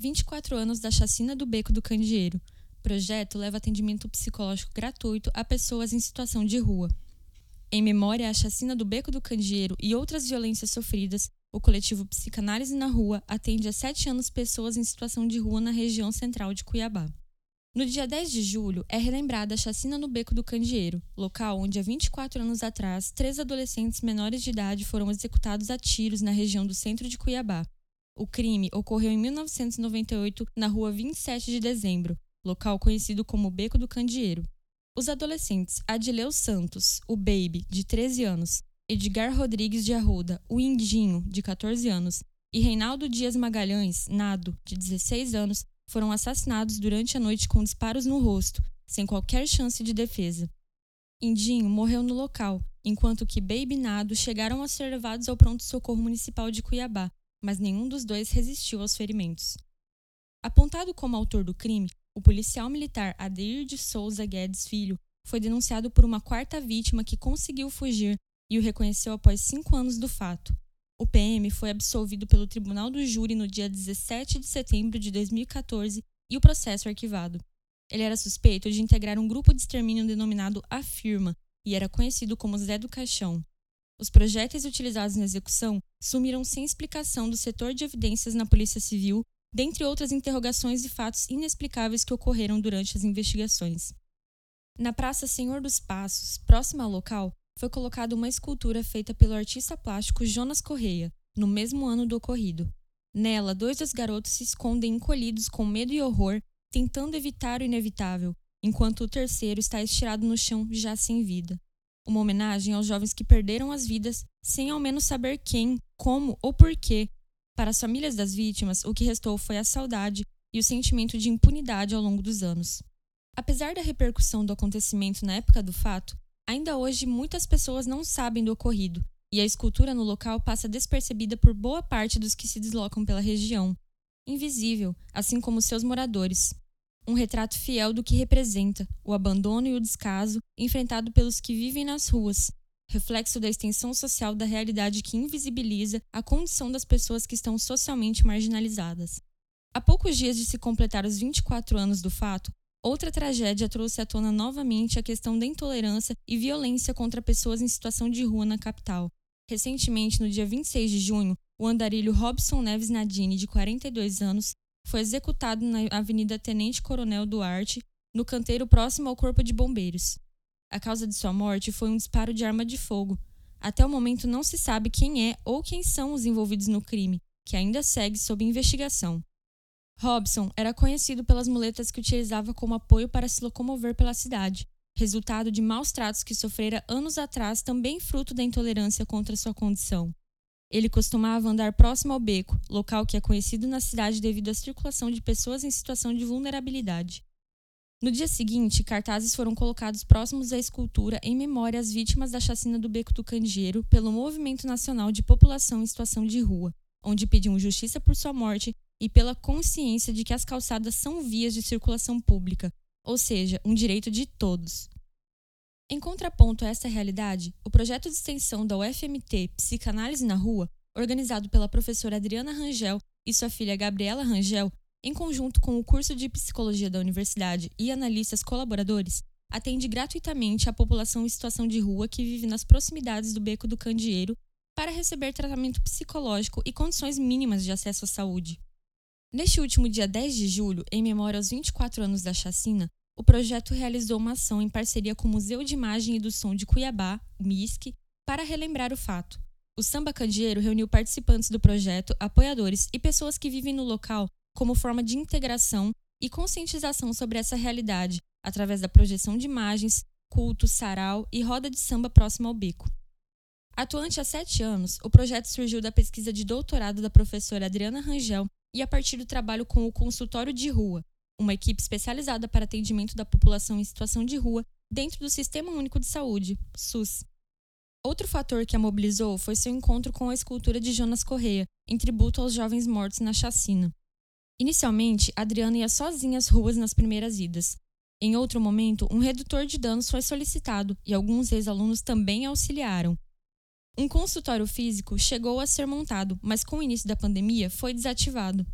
24 anos da chacina do Beco do Candeeiro. O projeto leva atendimento psicológico gratuito a pessoas em situação de rua. Em memória à chacina do Beco do Candeeiro e outras violências sofridas, o coletivo Psicanálise na Rua atende há sete anos pessoas em situação de rua na região central de Cuiabá. No dia 10 de julho, é relembrada a chacina no Beco do Candeeiro, local onde há 24 anos atrás, três adolescentes menores de idade foram executados a tiros na região do centro de Cuiabá. O crime ocorreu em 1998 na rua 27 de dezembro, local conhecido como Beco do Candeeiro. Os adolescentes Adileu Santos, o Baby, de 13 anos, Edgar Rodrigues de Arruda, o Indinho, de 14 anos, e Reinaldo Dias Magalhães, Nado, de 16 anos, foram assassinados durante a noite com disparos no rosto, sem qualquer chance de defesa. Indinho morreu no local, enquanto que Baby e Nado chegaram a ser levados ao pronto-socorro municipal de Cuiabá, mas nenhum dos dois resistiu aos ferimentos. Apontado como autor do crime, o policial militar Adeir de Souza Guedes Filho foi denunciado por uma quarta vítima que conseguiu fugir e o reconheceu após cinco anos do fato. O PM foi absolvido pelo Tribunal do Júri no dia 17 de setembro de 2014 e o processo arquivado. Ele era suspeito de integrar um grupo de extermínio denominado A Firma e era conhecido como Zé do Caixão. Os projéteis utilizados na execução sumiram sem explicação do setor de evidências na Polícia Civil, dentre outras interrogações e fatos inexplicáveis que ocorreram durante as investigações. Na Praça Senhor dos Passos, próxima ao local, foi colocada uma escultura feita pelo artista plástico Jonas Correia, no mesmo ano do ocorrido. Nela, dois dos garotos se escondem encolhidos com medo e horror, tentando evitar o inevitável, enquanto o terceiro está estirado no chão, já sem vida. Uma homenagem aos jovens que perderam as vidas sem ao menos saber quem, como ou porquê. Para as famílias das vítimas, o que restou foi a saudade e o sentimento de impunidade ao longo dos anos. Apesar da repercussão do acontecimento na época do fato, Ainda hoje, muitas pessoas não sabem do ocorrido, e a escultura no local passa despercebida por boa parte dos que se deslocam pela região. Invisível, assim como seus moradores. Um retrato fiel do que representa o abandono e o descaso enfrentado pelos que vivem nas ruas, reflexo da extensão social da realidade que invisibiliza a condição das pessoas que estão socialmente marginalizadas. Há poucos dias de se completar os 24 anos do fato, Outra tragédia trouxe à tona novamente a questão da intolerância e violência contra pessoas em situação de rua na capital. Recentemente, no dia 26 de junho, o andarilho Robson Neves Nadine, de 42 anos, foi executado na Avenida Tenente Coronel Duarte, no canteiro próximo ao Corpo de Bombeiros. A causa de sua morte foi um disparo de arma de fogo. Até o momento não se sabe quem é ou quem são os envolvidos no crime, que ainda segue sob investigação. Robson era conhecido pelas muletas que utilizava como apoio para se locomover pela cidade, resultado de maus tratos que sofrera anos atrás, também fruto da intolerância contra sua condição. Ele costumava andar próximo ao beco, local que é conhecido na cidade devido à circulação de pessoas em situação de vulnerabilidade. No dia seguinte, cartazes foram colocados próximos à escultura em memória às vítimas da chacina do Beco do Candeeiro pelo Movimento Nacional de População em Situação de Rua, onde pediam justiça por sua morte e pela consciência de que as calçadas são vias de circulação pública, ou seja, um direito de todos. Em contraponto a essa realidade, o projeto de extensão da UFMT Psicanálise na Rua, organizado pela professora Adriana Rangel e sua filha Gabriela Rangel, em conjunto com o curso de psicologia da universidade e analistas colaboradores, atende gratuitamente a população em situação de rua que vive nas proximidades do Beco do Candeeiro para receber tratamento psicológico e condições mínimas de acesso à saúde. Neste último dia 10 de julho, em memória aos 24 anos da chacina, o projeto realizou uma ação em parceria com o Museu de Imagem e do Som de Cuiabá, MISC, para relembrar o fato. O Samba Candeeiro reuniu participantes do projeto, apoiadores e pessoas que vivem no local como forma de integração e conscientização sobre essa realidade, através da projeção de imagens, culto, sarau e roda de samba próxima ao beco. Atuante há sete anos, o projeto surgiu da pesquisa de doutorado da professora Adriana Rangel e a partir do trabalho com o Consultório de Rua, uma equipe especializada para atendimento da população em situação de rua dentro do Sistema Único de Saúde, SUS. Outro fator que a mobilizou foi seu encontro com a escultura de Jonas Correia, em tributo aos jovens mortos na chacina. Inicialmente, Adriana ia sozinha às ruas nas primeiras idas. Em outro momento, um redutor de danos foi solicitado e alguns ex-alunos também auxiliaram, um consultório físico chegou a ser montado, mas com o início da pandemia foi desativado.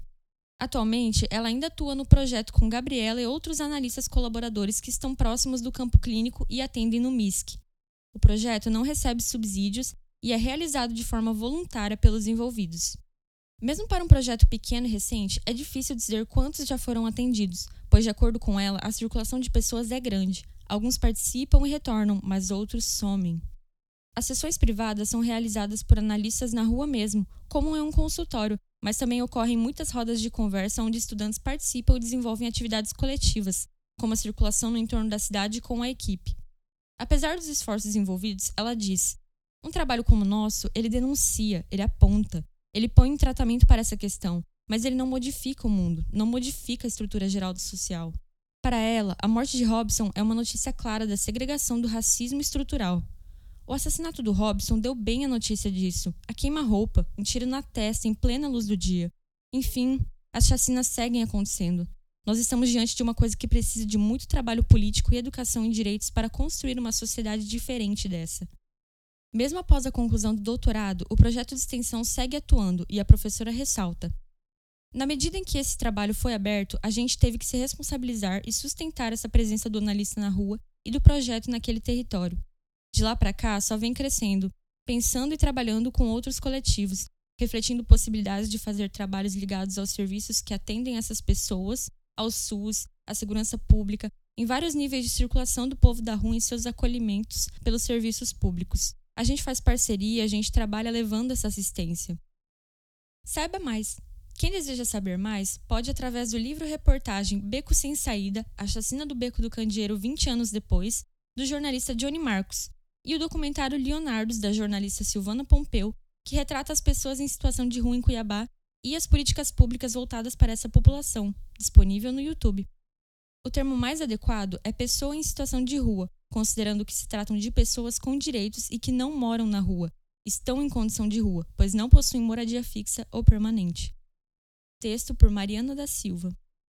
Atualmente, ela ainda atua no projeto com Gabriela e outros analistas colaboradores que estão próximos do campo clínico e atendem no MISC. O projeto não recebe subsídios e é realizado de forma voluntária pelos envolvidos. Mesmo para um projeto pequeno e recente, é difícil dizer quantos já foram atendidos, pois, de acordo com ela, a circulação de pessoas é grande. Alguns participam e retornam, mas outros somem. As sessões privadas são realizadas por analistas na rua mesmo, como em um consultório, mas também ocorrem muitas rodas de conversa onde estudantes participam e desenvolvem atividades coletivas, como a circulação no entorno da cidade com a equipe. Apesar dos esforços envolvidos, ela diz: um trabalho como o nosso, ele denuncia, ele aponta, ele põe em tratamento para essa questão, mas ele não modifica o mundo, não modifica a estrutura geral do social. Para ela, a morte de Robson é uma notícia clara da segregação do racismo estrutural, o assassinato do Robson deu bem a notícia disso. A queima-roupa, um tiro na testa em plena luz do dia. Enfim, as chacinas seguem acontecendo. Nós estamos diante de uma coisa que precisa de muito trabalho político e educação em direitos para construir uma sociedade diferente dessa. Mesmo após a conclusão do doutorado, o projeto de extensão segue atuando e a professora ressalta: Na medida em que esse trabalho foi aberto, a gente teve que se responsabilizar e sustentar essa presença do analista na rua e do projeto naquele território. De lá para cá, só vem crescendo, pensando e trabalhando com outros coletivos, refletindo possibilidades de fazer trabalhos ligados aos serviços que atendem essas pessoas, ao SUS, à segurança pública, em vários níveis de circulação do povo da rua em seus acolhimentos pelos serviços públicos. A gente faz parceria, a gente trabalha levando essa assistência. Saiba mais. Quem deseja saber mais, pode através do livro-reportagem Beco Sem Saída, A Chacina do Beco do Candeeiro 20 anos depois, do jornalista Johnny Marcos, e o documentário Leonardos, da jornalista Silvana Pompeu, que retrata as pessoas em situação de rua em Cuiabá e as políticas públicas voltadas para essa população, disponível no YouTube. O termo mais adequado é pessoa em situação de rua, considerando que se tratam de pessoas com direitos e que não moram na rua, estão em condição de rua, pois não possuem moradia fixa ou permanente. Texto por Mariana da Silva.